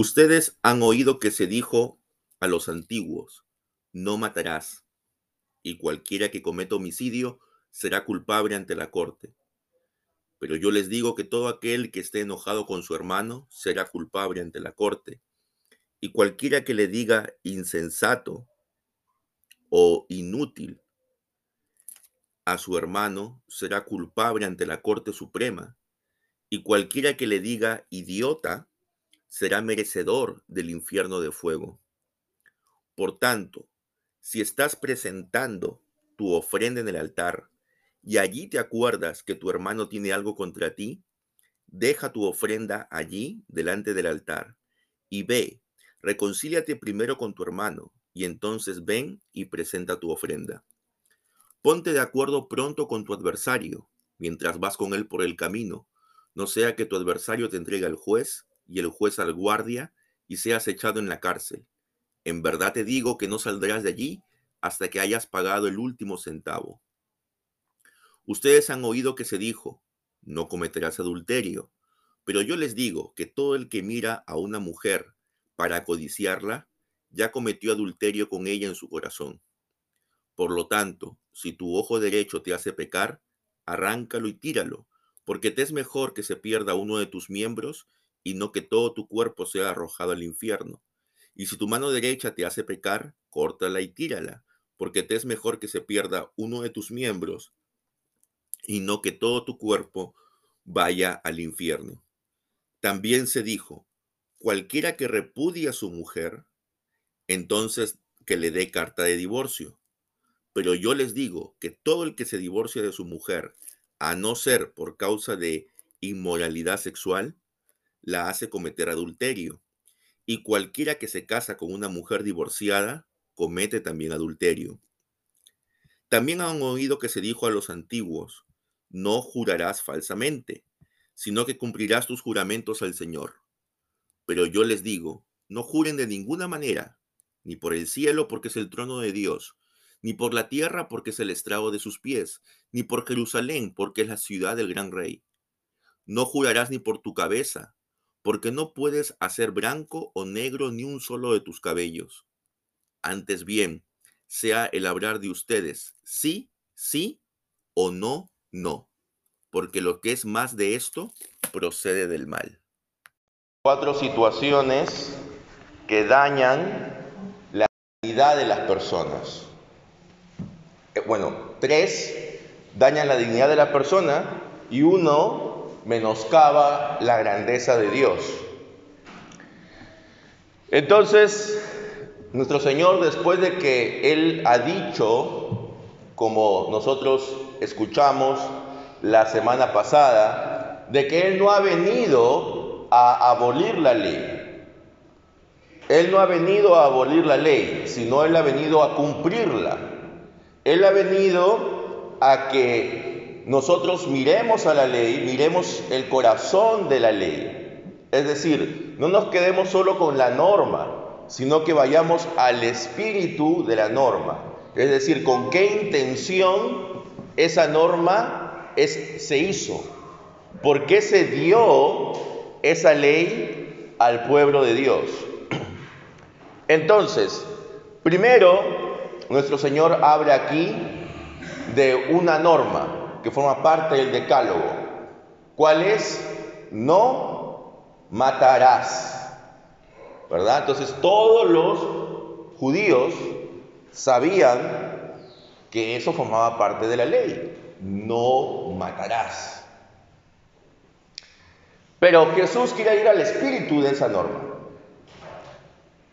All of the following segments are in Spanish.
Ustedes han oído que se dijo a los antiguos, no matarás, y cualquiera que cometa homicidio será culpable ante la corte. Pero yo les digo que todo aquel que esté enojado con su hermano será culpable ante la corte. Y cualquiera que le diga insensato o inútil a su hermano será culpable ante la Corte Suprema. Y cualquiera que le diga idiota será merecedor del infierno de fuego. Por tanto, si estás presentando tu ofrenda en el altar y allí te acuerdas que tu hermano tiene algo contra ti, deja tu ofrenda allí delante del altar y ve, reconcíliate primero con tu hermano y entonces ven y presenta tu ofrenda. Ponte de acuerdo pronto con tu adversario mientras vas con él por el camino, no sea que tu adversario te entregue al juez y el juez al guardia y seas echado en la cárcel. En verdad te digo que no saldrás de allí hasta que hayas pagado el último centavo. Ustedes han oído que se dijo, no cometerás adulterio, pero yo les digo que todo el que mira a una mujer para codiciarla, ya cometió adulterio con ella en su corazón. Por lo tanto, si tu ojo derecho te hace pecar, arráncalo y tíralo, porque te es mejor que se pierda uno de tus miembros y no que todo tu cuerpo sea arrojado al infierno. Y si tu mano derecha te hace pecar, córtala y tírala, porque te es mejor que se pierda uno de tus miembros y no que todo tu cuerpo vaya al infierno. También se dijo, cualquiera que repudie a su mujer, entonces que le dé carta de divorcio. Pero yo les digo que todo el que se divorcia de su mujer, a no ser por causa de inmoralidad sexual, la hace cometer adulterio. Y cualquiera que se casa con una mujer divorciada, comete también adulterio. También han oído que se dijo a los antiguos, no jurarás falsamente, sino que cumplirás tus juramentos al Señor. Pero yo les digo, no juren de ninguna manera, ni por el cielo porque es el trono de Dios, ni por la tierra porque es el estrago de sus pies, ni por Jerusalén porque es la ciudad del gran rey. No jurarás ni por tu cabeza, porque no puedes hacer blanco o negro ni un solo de tus cabellos. Antes bien, sea el hablar de ustedes sí, sí o no, no, porque lo que es más de esto procede del mal. Cuatro situaciones que dañan la dignidad de las personas. Eh, bueno, tres dañan la dignidad de la persona y uno menoscaba la grandeza de Dios. Entonces, nuestro Señor, después de que Él ha dicho, como nosotros escuchamos la semana pasada, de que Él no ha venido a abolir la ley. Él no ha venido a abolir la ley, sino Él ha venido a cumplirla. Él ha venido a que nosotros miremos a la ley, miremos el corazón de la ley. Es decir, no nos quedemos solo con la norma, sino que vayamos al espíritu de la norma. Es decir, con qué intención esa norma se hizo. ¿Por qué se dio esa ley al pueblo de Dios? Entonces, primero, nuestro Señor habla aquí de una norma que forma parte del decálogo. ¿Cuál es? No matarás. ¿Verdad? Entonces todos los judíos sabían que eso formaba parte de la ley. No matarás. Pero Jesús quiere ir al espíritu de esa norma.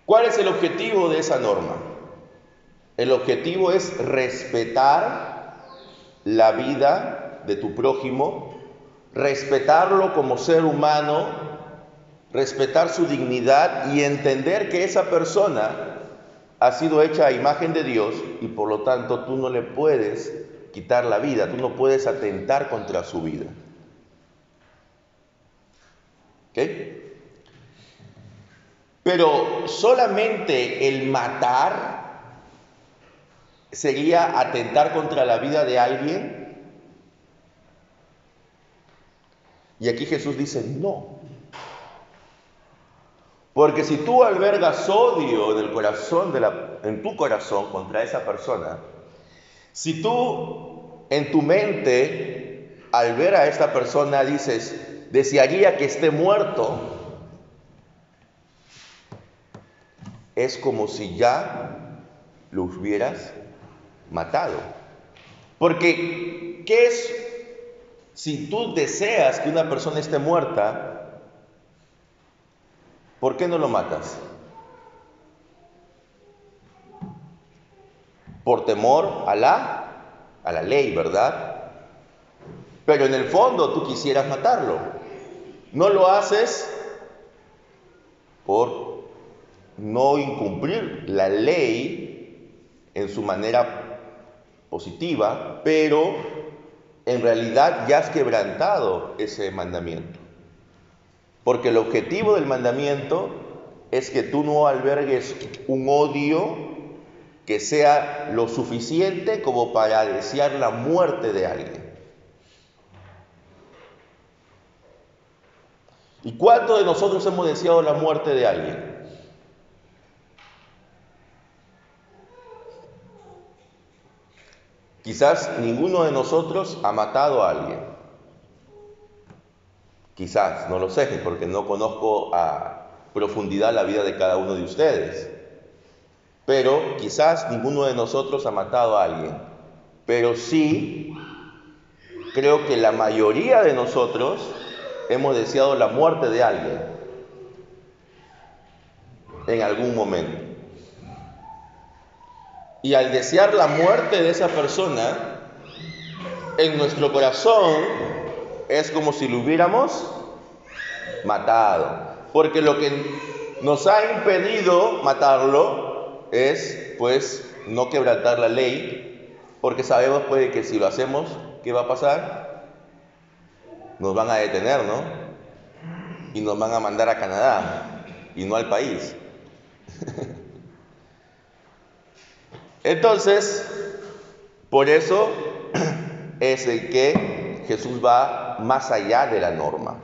¿Cuál es el objetivo de esa norma? El objetivo es respetar la vida de tu prójimo, respetarlo como ser humano, respetar su dignidad y entender que esa persona ha sido hecha a imagen de Dios y por lo tanto tú no le puedes quitar la vida, tú no puedes atentar contra su vida. ¿Ok? Pero solamente el matar sería atentar contra la vida de alguien? Y aquí Jesús dice, no. Porque si tú albergas odio en el corazón de la, en tu corazón contra esa persona, si tú en tu mente al ver a esta persona dices, desearía que esté muerto, es como si ya lo hubieras matado. Porque, ¿qué es si tú deseas que una persona esté muerta? ¿Por qué no lo matas? Por temor a la, a la ley, ¿verdad? Pero en el fondo tú quisieras matarlo. No lo haces por no incumplir la ley en su manera positiva, pero en realidad ya has quebrantado ese mandamiento. Porque el objetivo del mandamiento es que tú no albergues un odio que sea lo suficiente como para desear la muerte de alguien. ¿Y cuántos de nosotros hemos deseado la muerte de alguien? Quizás ninguno de nosotros ha matado a alguien. Quizás, no lo sé, porque no conozco a profundidad la vida de cada uno de ustedes. Pero quizás ninguno de nosotros ha matado a alguien. Pero sí, creo que la mayoría de nosotros hemos deseado la muerte de alguien en algún momento. Y al desear la muerte de esa persona, en nuestro corazón es como si lo hubiéramos matado. Porque lo que nos ha impedido matarlo es, pues, no quebrantar la ley, porque sabemos, pues, que si lo hacemos, ¿qué va a pasar? Nos van a detener, ¿no? Y nos van a mandar a Canadá y no al país. Entonces, por eso es el que Jesús va más allá de la norma.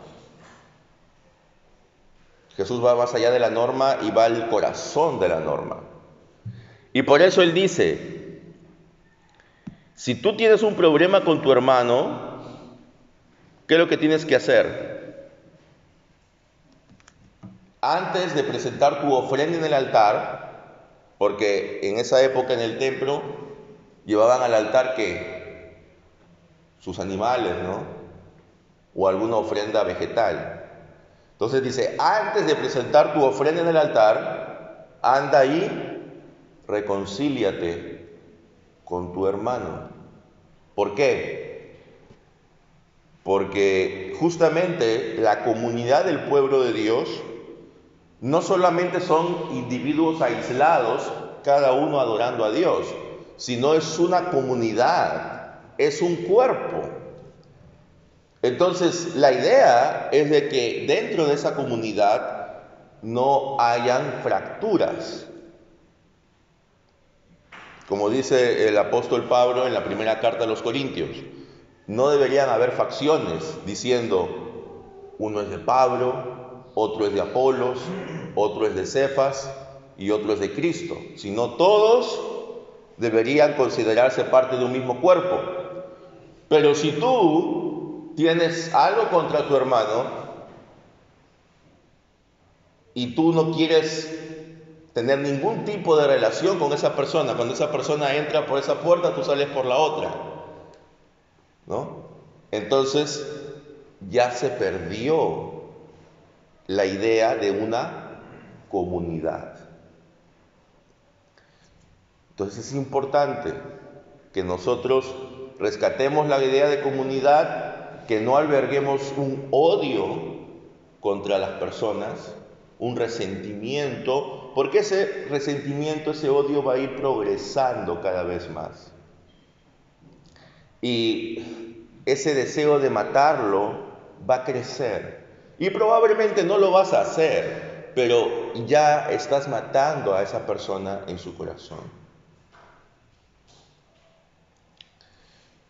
Jesús va más allá de la norma y va al corazón de la norma. Y por eso Él dice, si tú tienes un problema con tu hermano, ¿qué es lo que tienes que hacer? Antes de presentar tu ofrenda en el altar, porque en esa época en el templo llevaban al altar que sus animales, ¿no? O alguna ofrenda vegetal. Entonces dice, antes de presentar tu ofrenda en el altar, anda ahí, reconcíliate con tu hermano. ¿Por qué? Porque justamente la comunidad del pueblo de Dios no solamente son individuos aislados, cada uno adorando a Dios, sino es una comunidad, es un cuerpo. Entonces, la idea es de que dentro de esa comunidad no hayan fracturas. Como dice el apóstol Pablo en la primera carta a los Corintios, no deberían haber facciones diciendo, uno es de Pablo, otro es de Apolos, otro es de Cefas y otro es de Cristo, sino todos deberían considerarse parte de un mismo cuerpo. Pero si tú tienes algo contra tu hermano y tú no quieres tener ningún tipo de relación con esa persona, cuando esa persona entra por esa puerta, tú sales por la otra. ¿No? Entonces ya se perdió la idea de una comunidad. Entonces es importante que nosotros rescatemos la idea de comunidad, que no alberguemos un odio contra las personas, un resentimiento, porque ese resentimiento, ese odio va a ir progresando cada vez más. Y ese deseo de matarlo va a crecer. Y probablemente no lo vas a hacer, pero ya estás matando a esa persona en su corazón.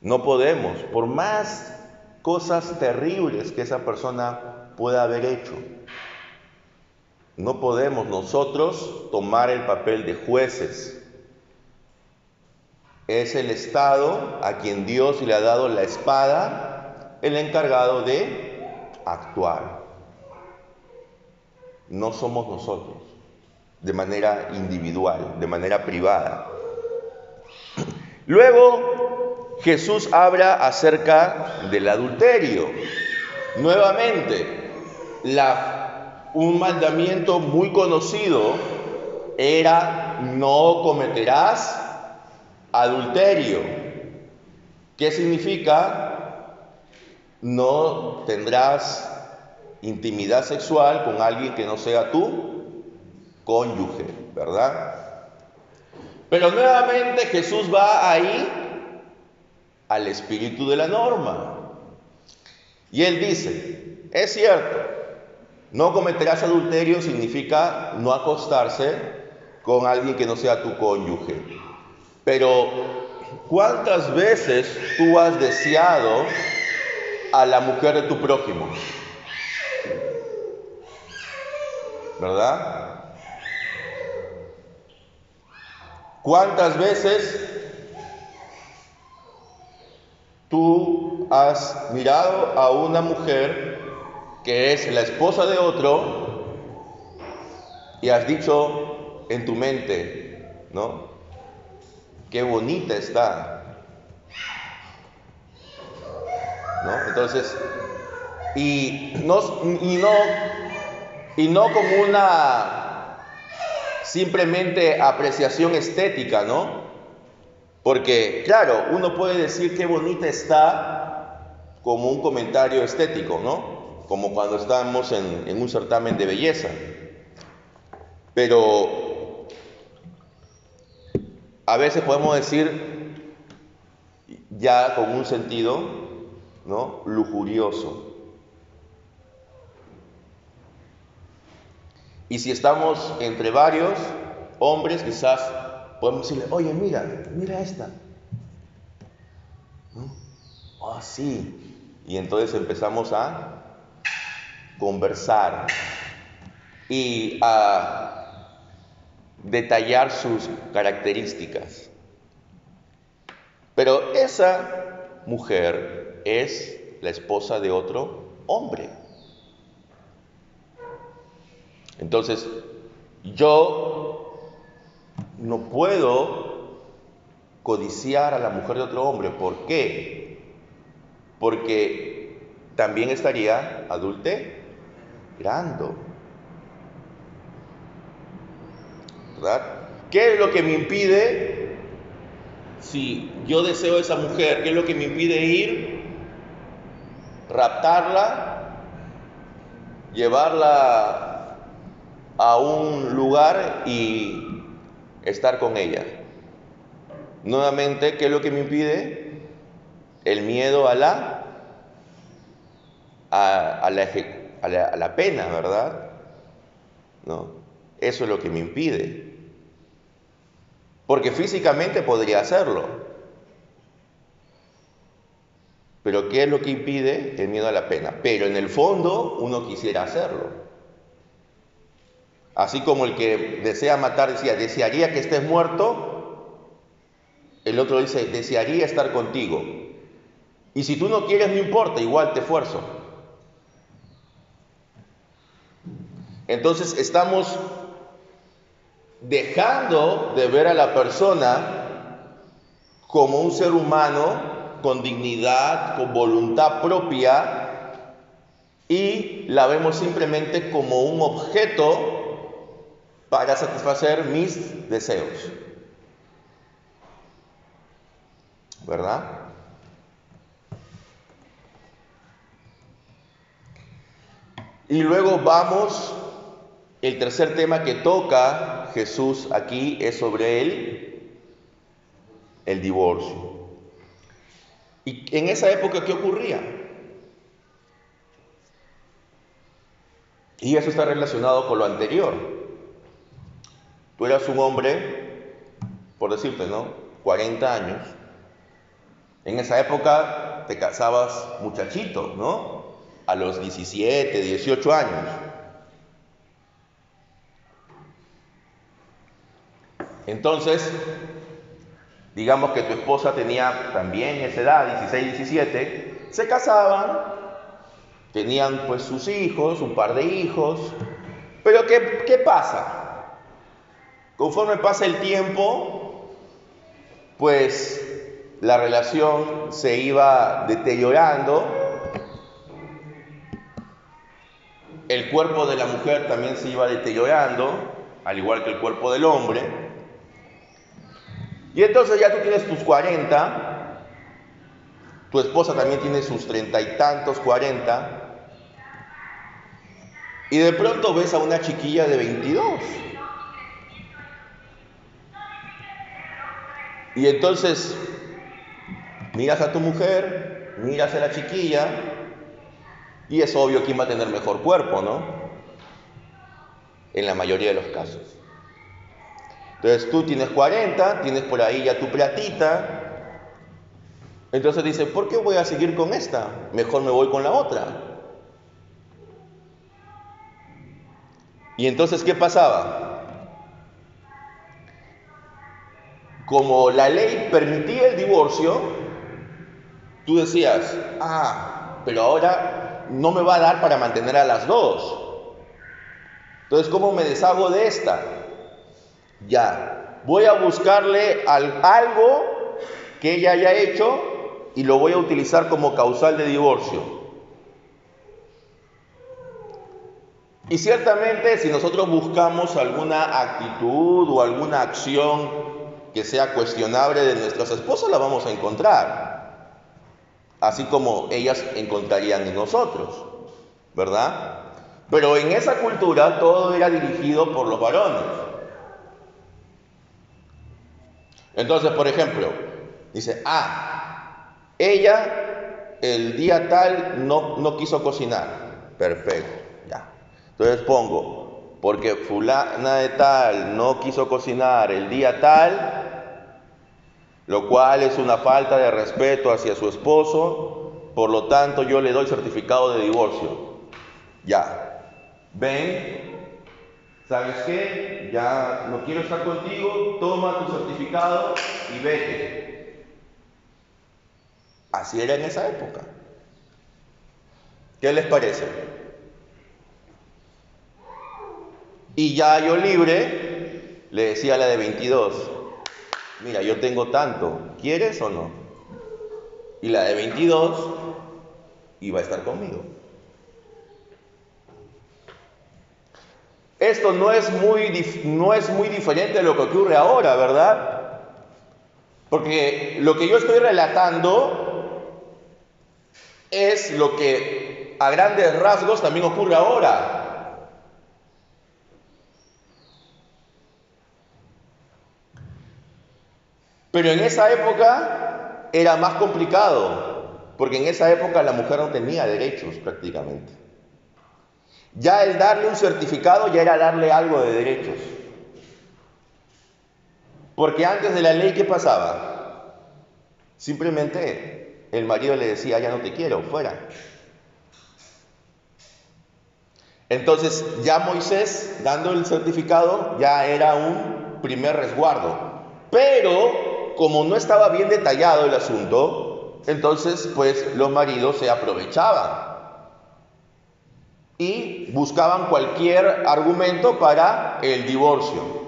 No podemos, por más cosas terribles que esa persona pueda haber hecho, no podemos nosotros tomar el papel de jueces. Es el Estado a quien Dios le ha dado la espada, el encargado de actuar. No somos nosotros, de manera individual, de manera privada. Luego Jesús habla acerca del adulterio. Nuevamente, un mandamiento muy conocido era no cometerás adulterio. ¿Qué significa? No tendrás intimidad sexual con alguien que no sea tu cónyuge, ¿verdad? Pero nuevamente Jesús va ahí al espíritu de la norma. Y él dice, es cierto, no cometerás adulterio significa no acostarse con alguien que no sea tu cónyuge. Pero, ¿cuántas veces tú has deseado a la mujer de tu prójimo? ¿Verdad? ¿Cuántas veces tú has mirado a una mujer que es la esposa de otro y has dicho en tu mente, ¿no? Qué bonita está. ¿No? Entonces, y no, y no, y no como una simplemente apreciación estética, ¿no? Porque, claro, uno puede decir qué bonita está como un comentario estético, ¿no? Como cuando estamos en un certamen de belleza. Pero a veces podemos decir ya con un sentido, ¿no? Lujurioso. Y si estamos entre varios hombres, quizás podemos decirle, oye, mira, mira esta. Oh, sí. Y entonces empezamos a conversar y a detallar sus características. Pero esa mujer es la esposa de otro hombre. Entonces, yo no puedo codiciar a la mujer de otro hombre. ¿Por qué? Porque también estaría adulterando. ¿Verdad? ¿Qué es lo que me impide, si yo deseo a esa mujer, qué es lo que me impide ir, raptarla, llevarla a un lugar y estar con ella. Nuevamente, ¿qué es lo que me impide? El miedo a la, a, la, a la, pena, ¿verdad? ¿No? Eso es lo que me impide. Porque físicamente podría hacerlo. Pero ¿qué es lo que impide? El miedo a la pena. Pero en el fondo uno quisiera hacerlo. Así como el que desea matar decía, desearía que estés muerto, el otro dice, desearía estar contigo. Y si tú no quieres, no importa, igual te esfuerzo. Entonces estamos dejando de ver a la persona como un ser humano con dignidad, con voluntad propia, y la vemos simplemente como un objeto para satisfacer mis deseos. ¿Verdad? Y luego vamos, el tercer tema que toca Jesús aquí es sobre el, el divorcio. ¿Y en esa época qué ocurría? Y eso está relacionado con lo anterior. Tú eras un hombre, por decirte, ¿no? 40 años. En esa época te casabas muchachito, ¿no? A los 17, 18 años. Entonces, digamos que tu esposa tenía también esa edad, 16, 17, se casaban, tenían pues sus hijos, un par de hijos, pero ¿qué, qué pasa? Conforme pasa el tiempo, pues la relación se iba deteriorando, el cuerpo de la mujer también se iba deteriorando, al igual que el cuerpo del hombre, y entonces ya tú tienes tus 40, tu esposa también tiene sus treinta y tantos, 40, y de pronto ves a una chiquilla de 22. Y entonces miras a tu mujer, miras a la chiquilla, y es obvio quién va a tener mejor cuerpo, ¿no? En la mayoría de los casos. Entonces tú tienes 40, tienes por ahí ya tu platita. Entonces dice, ¿por qué voy a seguir con esta? Mejor me voy con la otra. Y entonces, ¿qué pasaba? Como la ley permitía el divorcio, tú decías, ah, pero ahora no me va a dar para mantener a las dos. Entonces, ¿cómo me deshago de esta? Ya, voy a buscarle algo que ella haya hecho y lo voy a utilizar como causal de divorcio. Y ciertamente si nosotros buscamos alguna actitud o alguna acción que sea cuestionable de nuestras esposas, la vamos a encontrar. Así como ellas encontrarían en nosotros, ¿verdad? Pero en esa cultura todo era dirigido por los varones. Entonces, por ejemplo, dice, ah, ella el día tal no, no quiso cocinar. Perfecto. Entonces pongo, porque fulana de tal no quiso cocinar el día tal, lo cual es una falta de respeto hacia su esposo, por lo tanto yo le doy certificado de divorcio. Ya, ven, ¿sabes qué? Ya no quiero estar contigo, toma tu certificado y vete. Así era en esa época. ¿Qué les parece? Y ya yo libre, le decía a la de 22, mira, yo tengo tanto, ¿quieres o no? Y la de 22 iba a estar conmigo. Esto no es muy, no es muy diferente de lo que ocurre ahora, ¿verdad? Porque lo que yo estoy relatando es lo que a grandes rasgos también ocurre ahora. Pero en esa época era más complicado, porque en esa época la mujer no tenía derechos prácticamente. Ya el darle un certificado ya era darle algo de derechos. Porque antes de la ley, ¿qué pasaba? Simplemente el marido le decía, ya no te quiero, fuera. Entonces ya Moisés, dando el certificado, ya era un primer resguardo. Pero como no estaba bien detallado el asunto, entonces pues los maridos se aprovechaban y buscaban cualquier argumento para el divorcio.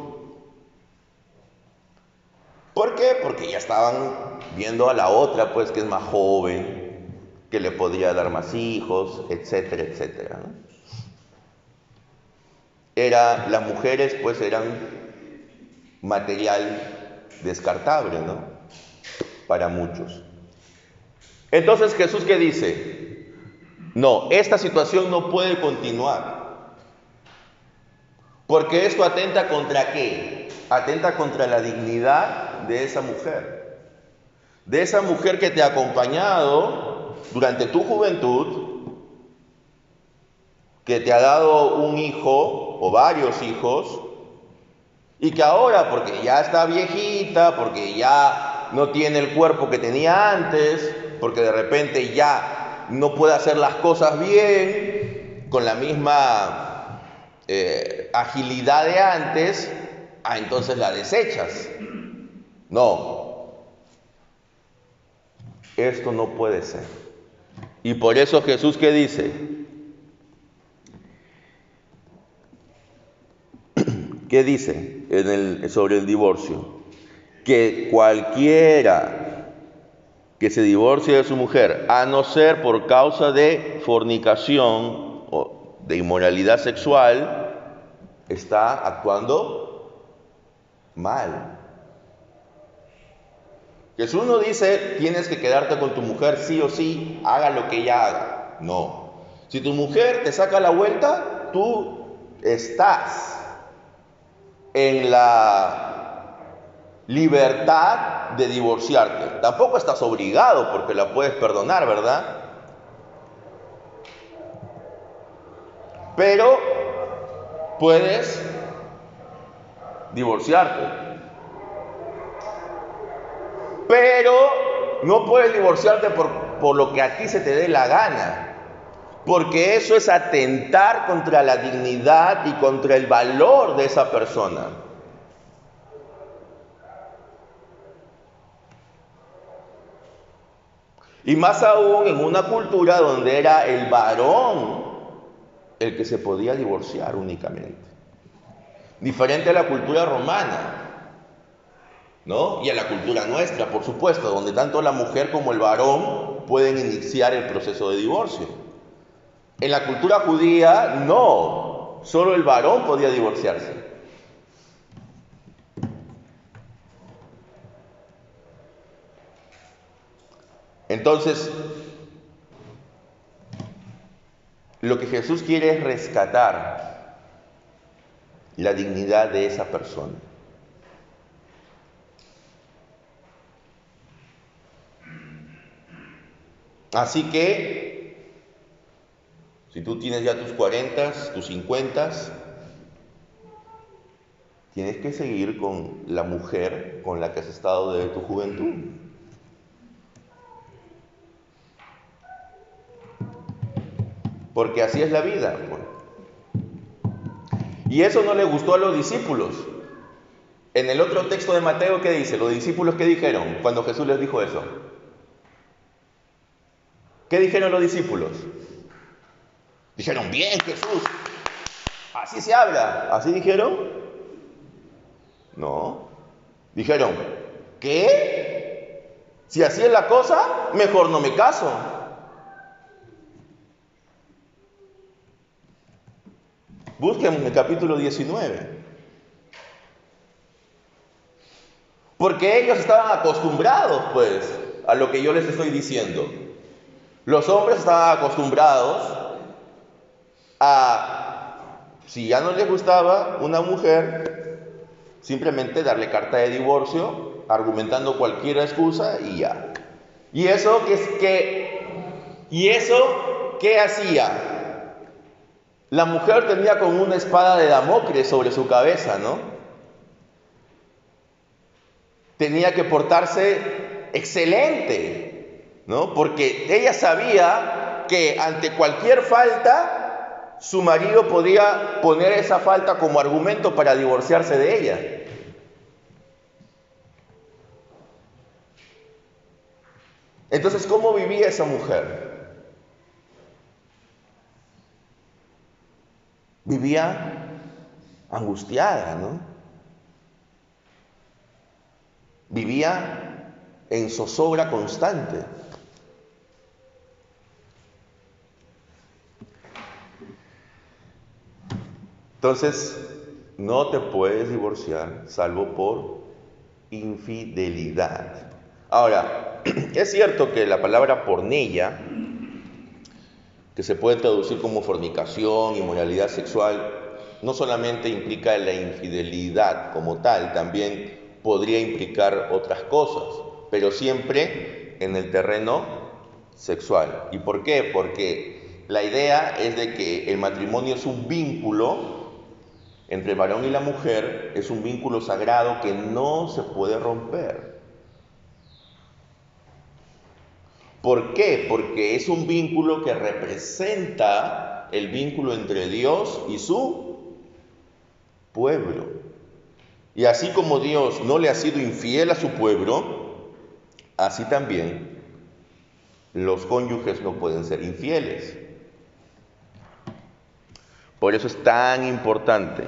¿Por qué? Porque ya estaban viendo a la otra, pues que es más joven, que le podría dar más hijos, etcétera, etcétera. Era, las mujeres pues eran material descartable, ¿no? Para muchos. Entonces Jesús que dice, no, esta situación no puede continuar. Porque esto atenta contra qué? Atenta contra la dignidad de esa mujer. De esa mujer que te ha acompañado durante tu juventud, que te ha dado un hijo o varios hijos, y que ahora, porque ya está viejita, porque ya no tiene el cuerpo que tenía antes, porque de repente ya no puede hacer las cosas bien, con la misma eh, agilidad de antes, ah, entonces la desechas. No, esto no puede ser. Y por eso Jesús que dice, ¿qué dice sobre el divorcio? Que cualquiera que se divorcie de su mujer, a no ser por causa de fornicación o de inmoralidad sexual, está actuando mal. Jesús no dice, tienes que quedarte con tu mujer sí o sí, haga lo que ella haga. No. Si tu mujer te saca la vuelta, tú estás en la libertad de divorciarte. Tampoco estás obligado porque la puedes perdonar, ¿verdad? Pero puedes divorciarte. Pero no puedes divorciarte por, por lo que a ti se te dé la gana. Porque eso es atentar contra la dignidad y contra el valor de esa persona. Y más aún en una cultura donde era el varón el que se podía divorciar únicamente. Diferente a la cultura romana, ¿no? Y a la cultura nuestra, por supuesto, donde tanto la mujer como el varón pueden iniciar el proceso de divorcio. En la cultura judía, no, solo el varón podía divorciarse. Entonces, lo que Jesús quiere es rescatar la dignidad de esa persona. Así que, si tú tienes ya tus 40, tus 50, tienes que seguir con la mujer con la que has estado desde tu juventud. Porque así es la vida. Y eso no le gustó a los discípulos. En el otro texto de Mateo, ¿qué dice? Los discípulos, ¿qué dijeron cuando Jesús les dijo eso? ¿Qué dijeron los discípulos? Dijeron, bien Jesús, así se habla. ¿Así dijeron? No. Dijeron, ¿qué? Si así es la cosa, mejor no me caso. Busquen el capítulo 19. Porque ellos estaban acostumbrados, pues, a lo que yo les estoy diciendo. Los hombres estaban acostumbrados a, si ya no les gustaba una mujer, simplemente darle carta de divorcio, argumentando cualquier excusa y ya. ¿Y eso qué es que y eso qué hacía? La mujer tenía como una espada de Damocles sobre su cabeza, ¿no? Tenía que portarse excelente, ¿no? Porque ella sabía que ante cualquier falta, su marido podía poner esa falta como argumento para divorciarse de ella. Entonces, ¿cómo vivía esa mujer? Vivía angustiada, ¿no? Vivía en zozobra constante. Entonces, no te puedes divorciar salvo por infidelidad. Ahora, es cierto que la palabra pornella, que se puede traducir como fornicación, inmoralidad sexual, no solamente implica la infidelidad como tal, también podría implicar otras cosas, pero siempre en el terreno sexual. ¿Y por qué? Porque la idea es de que el matrimonio es un vínculo entre el varón y la mujer es un vínculo sagrado que no se puede romper. ¿Por qué? Porque es un vínculo que representa el vínculo entre Dios y su pueblo. Y así como Dios no le ha sido infiel a su pueblo, así también los cónyuges no pueden ser infieles. Por eso es tan importante.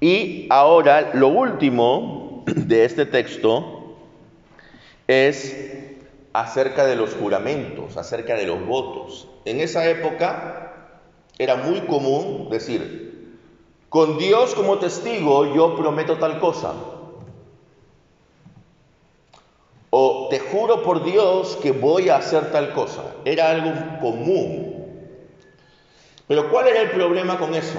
Y ahora lo último de este texto es acerca de los juramentos, acerca de los votos. En esa época era muy común decir, con Dios como testigo yo prometo tal cosa. O te juro por Dios que voy a hacer tal cosa. Era algo común. Pero ¿cuál era el problema con eso?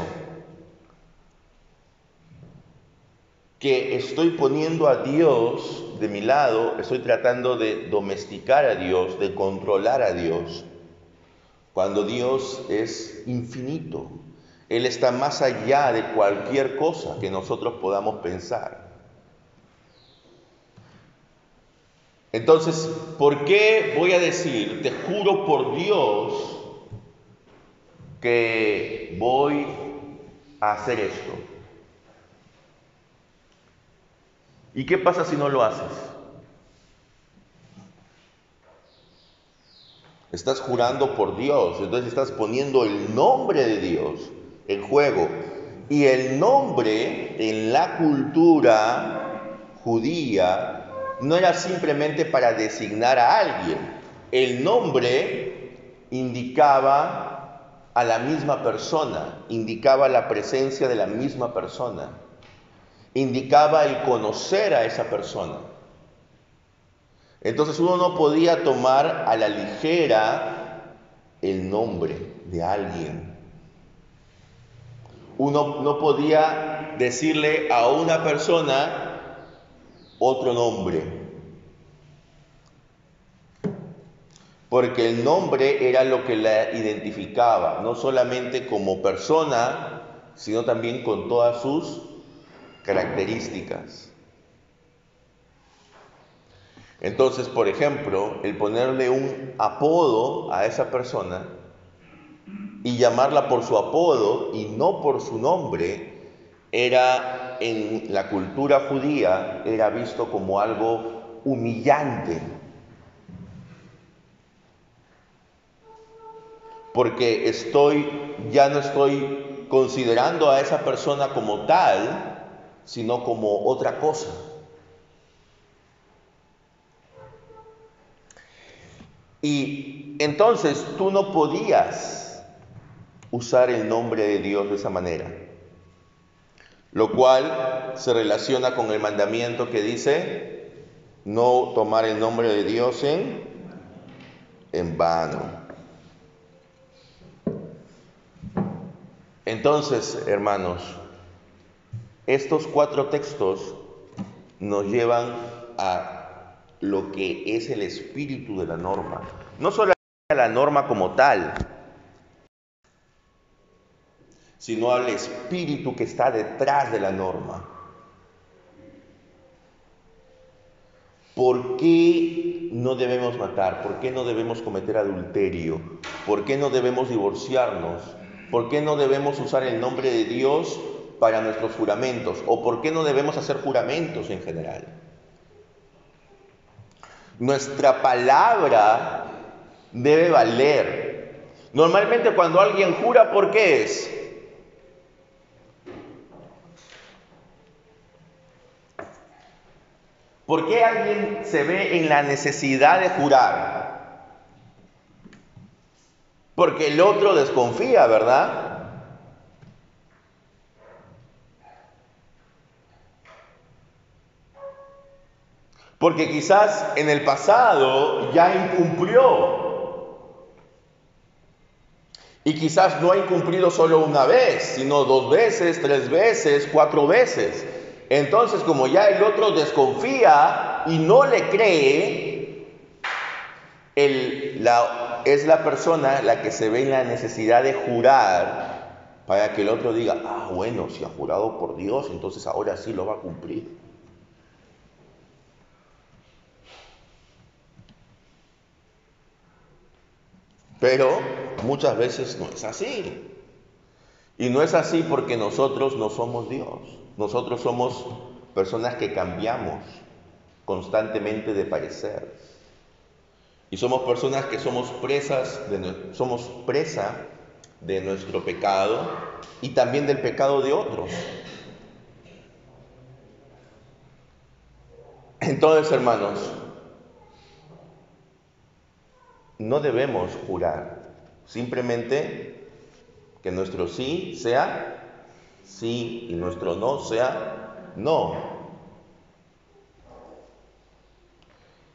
Que estoy poniendo a Dios de mi lado, estoy tratando de domesticar a Dios, de controlar a Dios, cuando Dios es infinito. Él está más allá de cualquier cosa que nosotros podamos pensar. Entonces, ¿por qué voy a decir, te juro por Dios, que voy a hacer esto? ¿Y qué pasa si no lo haces? Estás jurando por Dios, entonces estás poniendo el nombre de Dios en juego. Y el nombre en la cultura judía no era simplemente para designar a alguien. El nombre indicaba a la misma persona, indicaba la presencia de la misma persona indicaba el conocer a esa persona. Entonces uno no podía tomar a la ligera el nombre de alguien. Uno no podía decirle a una persona otro nombre. Porque el nombre era lo que la identificaba, no solamente como persona, sino también con todas sus características. Entonces, por ejemplo, el ponerle un apodo a esa persona y llamarla por su apodo y no por su nombre, era en la cultura judía, era visto como algo humillante. Porque estoy, ya no estoy considerando a esa persona como tal, sino como otra cosa. Y entonces tú no podías usar el nombre de Dios de esa manera, lo cual se relaciona con el mandamiento que dice no tomar el nombre de Dios en, en vano. Entonces, hermanos, estos cuatro textos nos llevan a lo que es el espíritu de la norma. No solo a la norma como tal, sino al espíritu que está detrás de la norma. ¿Por qué no debemos matar? ¿Por qué no debemos cometer adulterio? ¿Por qué no debemos divorciarnos? ¿Por qué no debemos usar el nombre de Dios para nuestros juramentos o por qué no debemos hacer juramentos en general. Nuestra palabra debe valer. Normalmente cuando alguien jura, ¿por qué es? ¿Por qué alguien se ve en la necesidad de jurar? Porque el otro desconfía, ¿verdad? Porque quizás en el pasado ya incumplió. Y quizás no ha incumplido solo una vez, sino dos veces, tres veces, cuatro veces. Entonces, como ya el otro desconfía y no le cree, es la persona la que se ve en la necesidad de jurar para que el otro diga, ah, bueno, si ha jurado por Dios, entonces ahora sí lo va a cumplir. Pero muchas veces no es así. Y no es así porque nosotros no somos Dios. nosotros somos personas que cambiamos constantemente de parecer. Y somos personas que somos presas, de, somos presa de nuestro pecado y también del pecado de otros. Entonces, hermanos, no debemos jurar, simplemente que nuestro sí sea sí y nuestro no sea no.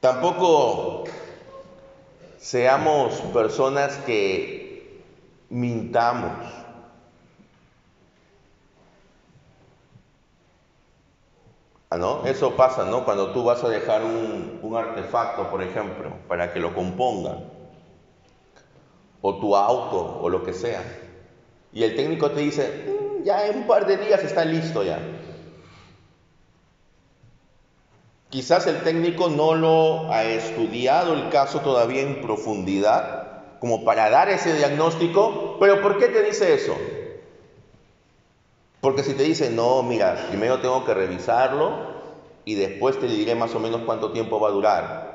Tampoco seamos personas que mintamos. ¿No? Eso pasa, ¿no? Cuando tú vas a dejar un, un artefacto, por ejemplo, para que lo compongan, o tu auto, o lo que sea, y el técnico te dice, mm, ya en un par de días está listo ya. Quizás el técnico no lo ha estudiado el caso todavía en profundidad, como para dar ese diagnóstico, pero ¿por qué te dice eso? Porque si te dice, no, mira, primero tengo que revisarlo y después te diré más o menos cuánto tiempo va a durar.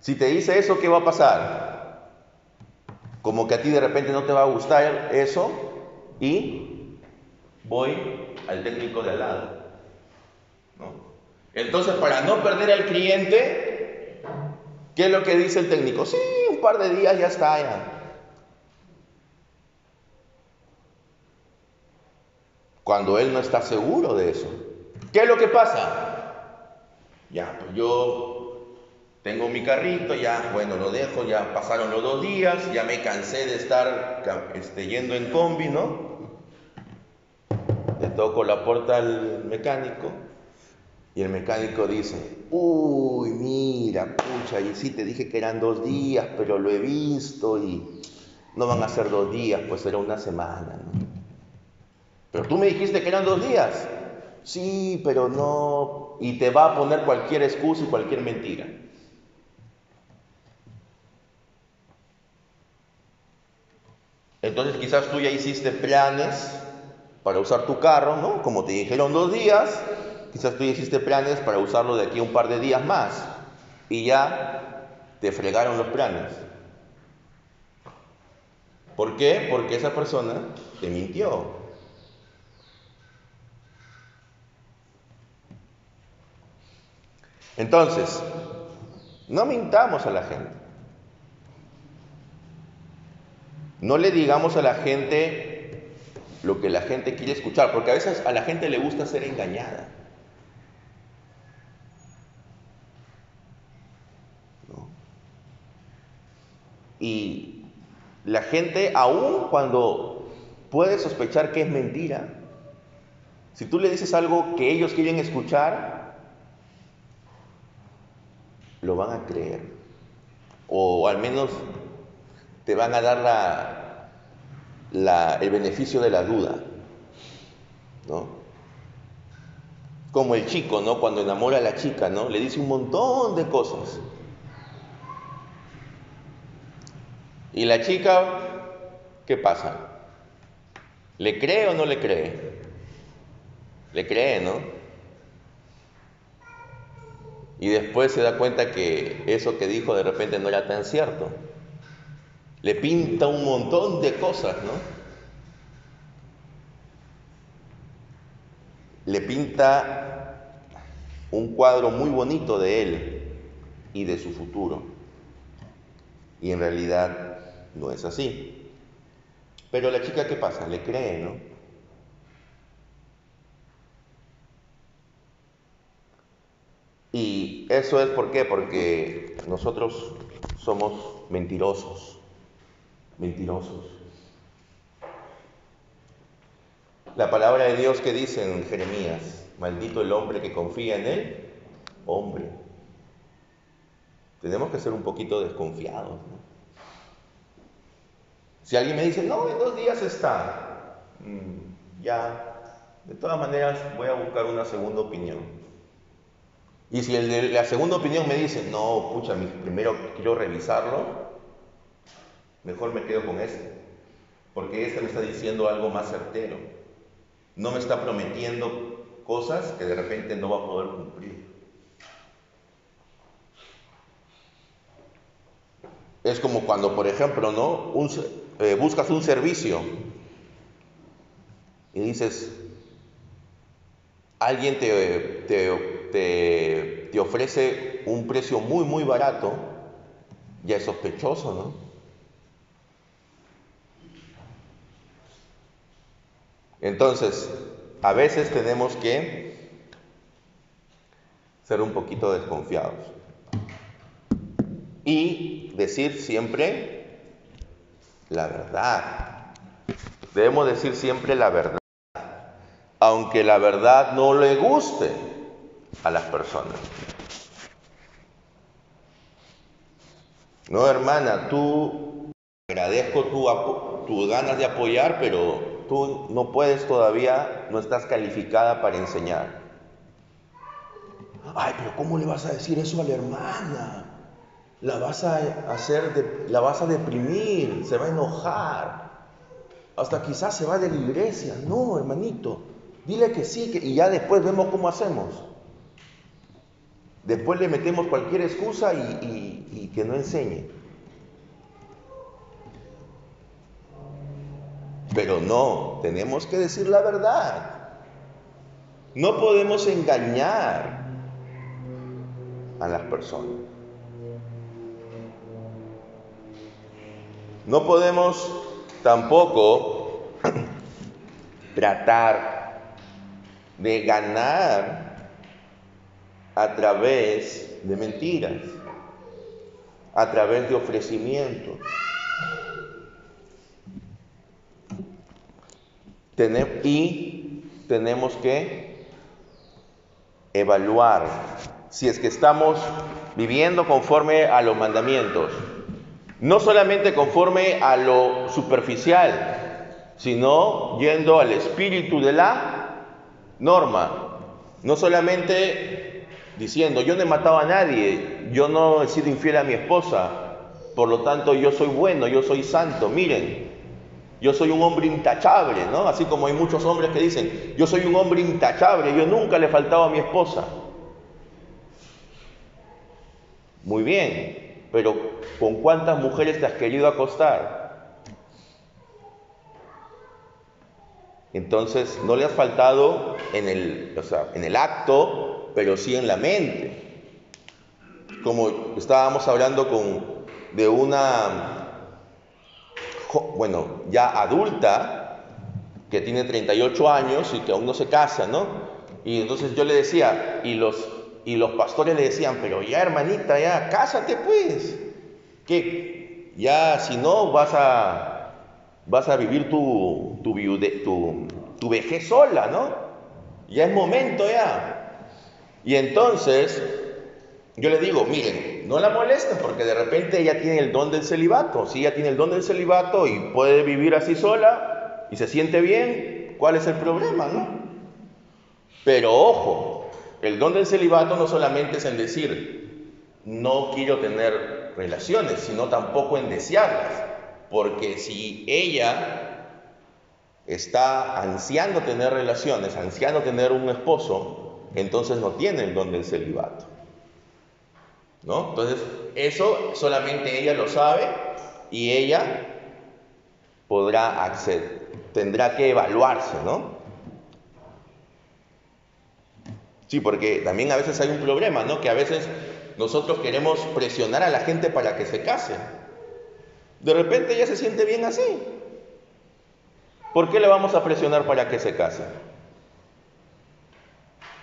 Si te dice eso, ¿qué va a pasar? Como que a ti de repente no te va a gustar eso y voy al técnico de al lado. Entonces, para no perder al cliente, ¿qué es lo que dice el técnico? Sí, un par de días ya está ya. Cuando él no está seguro de eso. ¿Qué es lo que pasa? Ya, pues yo tengo mi carrito, ya, bueno, lo dejo, ya pasaron los dos días, ya me cansé de estar este, yendo en combi, ¿no? Le toco la puerta al mecánico y el mecánico dice, uy, mira, pucha, y sí te dije que eran dos días, pero lo he visto y no van a ser dos días, pues será una semana, ¿no? Pero tú me dijiste que eran dos días. Sí, pero no. Y te va a poner cualquier excusa y cualquier mentira. Entonces quizás tú ya hiciste planes para usar tu carro, ¿no? Como te dijeron dos días, quizás tú ya hiciste planes para usarlo de aquí un par de días más. Y ya te fregaron los planes. ¿Por qué? Porque esa persona te mintió. Entonces, no mintamos a la gente. No le digamos a la gente lo que la gente quiere escuchar, porque a veces a la gente le gusta ser engañada. Y la gente, aun cuando puede sospechar que es mentira, si tú le dices algo que ellos quieren escuchar, lo van a creer. O al menos te van a dar la, el beneficio de la duda. ¿no? Como el chico, ¿no? Cuando enamora a la chica, ¿no? Le dice un montón de cosas. Y la chica, ¿qué pasa? ¿Le cree o no le cree? Le cree, ¿no? Y después se da cuenta que eso que dijo de repente no era tan cierto. Le pinta un montón de cosas, ¿no? Le pinta un cuadro muy bonito de él y de su futuro. Y en realidad no es así. Pero la chica, ¿qué pasa? Le cree, ¿no? Y eso es por qué, porque nosotros somos mentirosos, mentirosos. La palabra de Dios que dice en Jeremías, maldito el hombre que confía en él, hombre. Tenemos que ser un poquito desconfiados. Si alguien me dice, no, en dos días está, mm, ya, de todas maneras voy a buscar una segunda opinión. Y si la segunda opinión me dice, no, pucha, primero quiero revisarlo, mejor me quedo con este. Porque este me está diciendo algo más certero. No me está prometiendo cosas que de repente no va a poder cumplir. Es como cuando, por ejemplo, ¿no? Eh, buscas un servicio y dices, alguien te, te ofrece un precio muy, muy barato, ya es sospechoso, ¿no? Entonces, a veces tenemos que ser un poquito desconfiados y decir siempre la verdad. Debemos decir siempre la verdad, aunque la verdad no le guste a las personas. No, hermana, tú agradezco tu, tus ganas de apoyar, pero tú no puedes todavía, no estás calificada para enseñar. Ay, pero ¿cómo le vas a decir eso a la hermana? La vas a hacer, la vas a deprimir, se va a enojar. Hasta quizás se va de la iglesia. No, hermanito, dile que sí, y ya después vemos cómo hacemos. Después le metemos cualquier excusa y que no enseñe. Pero no, tenemos que decir la verdad. No podemos engañar a las personas. No podemos tampoco tratar de ganar a través de mentiras, a través de ofrecimientos. y tenemos que evaluar si es que estamos viviendo conforme a los mandamientos, no solamente conforme a lo superficial, sino yendo al espíritu de la norma, no solamente diciendo, yo no he matado a nadie, yo no he sido infiel a mi esposa, por lo tanto yo soy bueno, yo soy santo, miren, yo soy un hombre intachable, ¿no? Así como hay muchos hombres que dicen, yo soy un hombre intachable, yo nunca le he faltado a mi esposa. Muy bien, pero ¿con cuántas mujeres te has querido acostar? Entonces, no le has faltado en el, en el acto, pero sí en la mente. Como estábamos hablando con, de una bueno, ya adulta, que tiene 38 años y que aún no se casa, ¿no? Y entonces yo le decía, y los, y los pastores le decían, pero ya hermanita, ya, cásate pues, que ya si no vas a, vas a vivir tu, tu, tu, tu vejez sola, ¿no? Ya es momento ya. Y entonces yo le digo, miren, no la molesten porque de repente ella tiene el don del celibato. Si ella tiene el don del celibato y puede vivir así sola y se siente bien, ¿cuál es el problema, no? Pero ojo, el don del celibato no solamente es en decir, no quiero tener relaciones, sino tampoco en desearlas. Porque si ella está ansiando tener relaciones, ansiando tener un esposo, entonces no tiene el don del celibato. ¿no? Entonces, eso solamente ella lo sabe y ella podrá acceder, tendrá que evaluarse, ¿no? Sí, porque también a veces hay un problema, ¿no? Que a veces nosotros queremos presionar a la gente para que se case. De repente ella se siente bien así. ¿Por qué le vamos a presionar para que se case?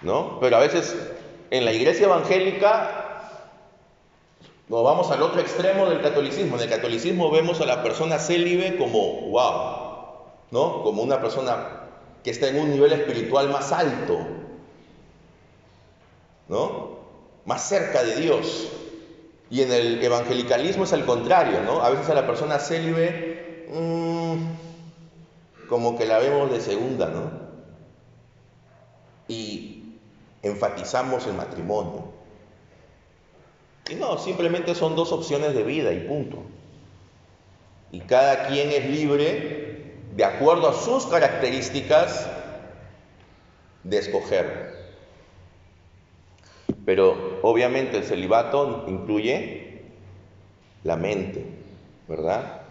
¿No? Pero a veces en la iglesia evangélica nos vamos al otro extremo del catolicismo. En el catolicismo vemos a la persona célibe como wow, ¿no? Como una persona que está en un nivel espiritual más alto, ¿no? Más cerca de Dios. Y en el evangelicalismo es al contrario, ¿no? A veces a la persona célibe mmm, como que la vemos de segunda, ¿no? Y enfatizamos el matrimonio. Y no, simplemente son dos opciones de vida y punto. Y cada quien es libre, de acuerdo a sus características, de escoger. Pero obviamente el celibato incluye la mente, ¿verdad?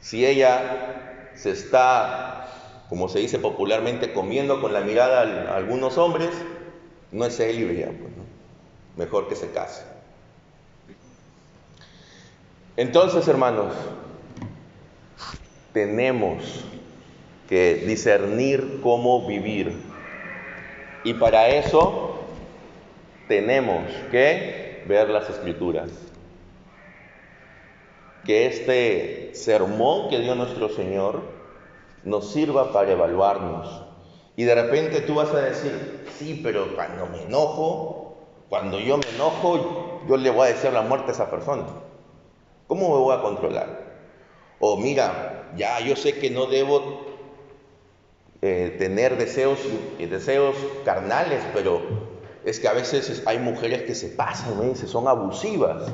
Si ella se está, como se dice popularmente, comiendo con la mirada a algunos hombres, no es célibe pues, mejor que se case. Entonces, hermanos, tenemos que discernir cómo vivir. Y para eso tenemos que ver las escrituras. Que este sermón que dio nuestro Señor nos sirva para evaluarnos. Y de repente tú vas a decir, sí, pero cuando me enojo, cuando yo me enojo, yo le voy a decir la muerte a esa persona. ¿Cómo me voy a controlar? O mira, ya yo sé que no debo eh, tener deseos, deseos carnales, pero es que a veces hay mujeres que se pasan, se son abusivas.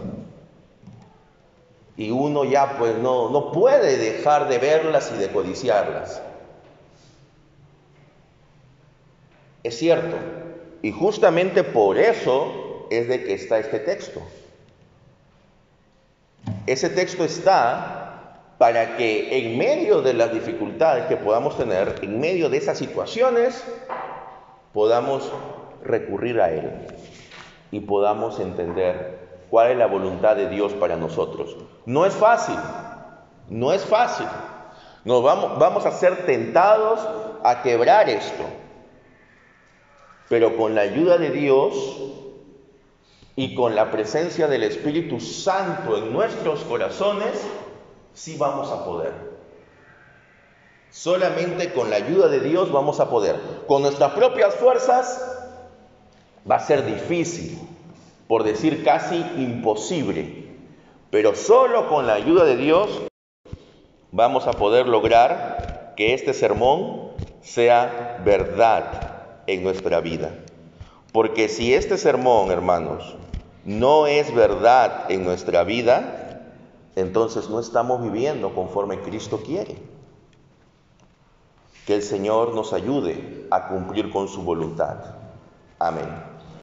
Y uno ya pues no, no puede dejar de verlas y de codiciarlas. Es cierto. Y justamente por eso es de que está este texto. Ese texto está para que en medio de las dificultades que podamos tener, en medio de esas situaciones, podamos recurrir a Él y podamos entender cuál es la voluntad de Dios para nosotros. No es fácil, no es fácil. Nos vamos, vamos a ser tentados a quebrar esto, pero con la ayuda de Dios y con la presencia del Espíritu Santo en nuestros corazones, sí vamos a poder. Solamente con la ayuda de Dios vamos a poder. Con nuestras propias fuerzas va a ser difícil, por decir casi imposible. Pero solo con la ayuda de Dios vamos a poder lograr que este sermón sea verdad en nuestra vida. Porque si este sermón, hermanos, no es verdad en nuestra vida, entonces no estamos viviendo conforme Cristo quiere. Que el Señor nos ayude a cumplir con su voluntad. Amén.